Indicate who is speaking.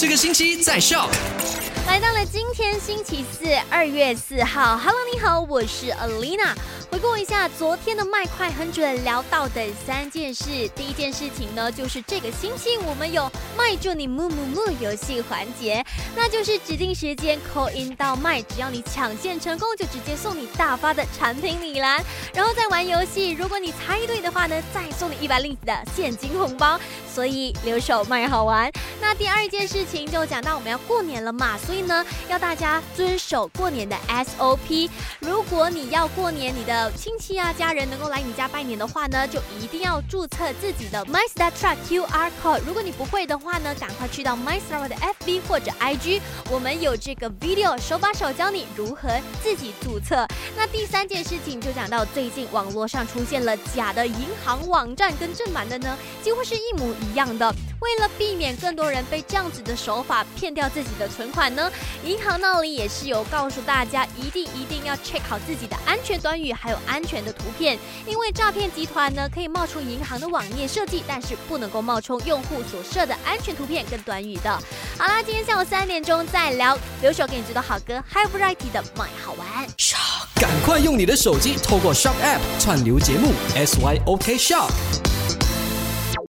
Speaker 1: 这个星期在 Shock。
Speaker 2: 来到了今天星期四，二月四号。Hello，你好，我是 Alina。回顾一下昨天的麦快很准聊到的三件事。第一件事情呢，就是这个星期我们有麦祝你木木木游戏环节，那就是指定时间 call in 到麦，只要你抢线成功，就直接送你大发的产品礼篮，然后再玩游戏。如果你猜对的话呢，再送你一百令子的现金红包。所以留守麦好玩。那第二件事情就讲到我们要过年了嘛，所以呢，要大家遵守过年的 SOP。如果你要过年，你的亲戚啊，家人能够来你家拜年的话呢，就一定要注册自己的 MyStar Truck QR code。如果你不会的话呢，赶快去到 MyStar 的 FB 或者 IG，我们有这个 video 手把手教你如何自己注册。那第三件事情就讲到最近网络上出现了假的银行网站，跟正版的呢几乎是一模一样的。为了避免更多人被这样子的手法骗掉自己的存款呢，银行那里也是有告诉大家，一定一定要 check 好自己的安全短语，还有安全的图片，因为诈骗集团呢可以冒充银行的网页设计，但是不能够冒充用户所设的安全图片跟短语的。好啦，今天下午三点钟再聊，留守给你知道好歌，High Variety 的 My 好玩。
Speaker 1: 赶快用你的手机透过 Shock App 串流节目 SYOK Shock。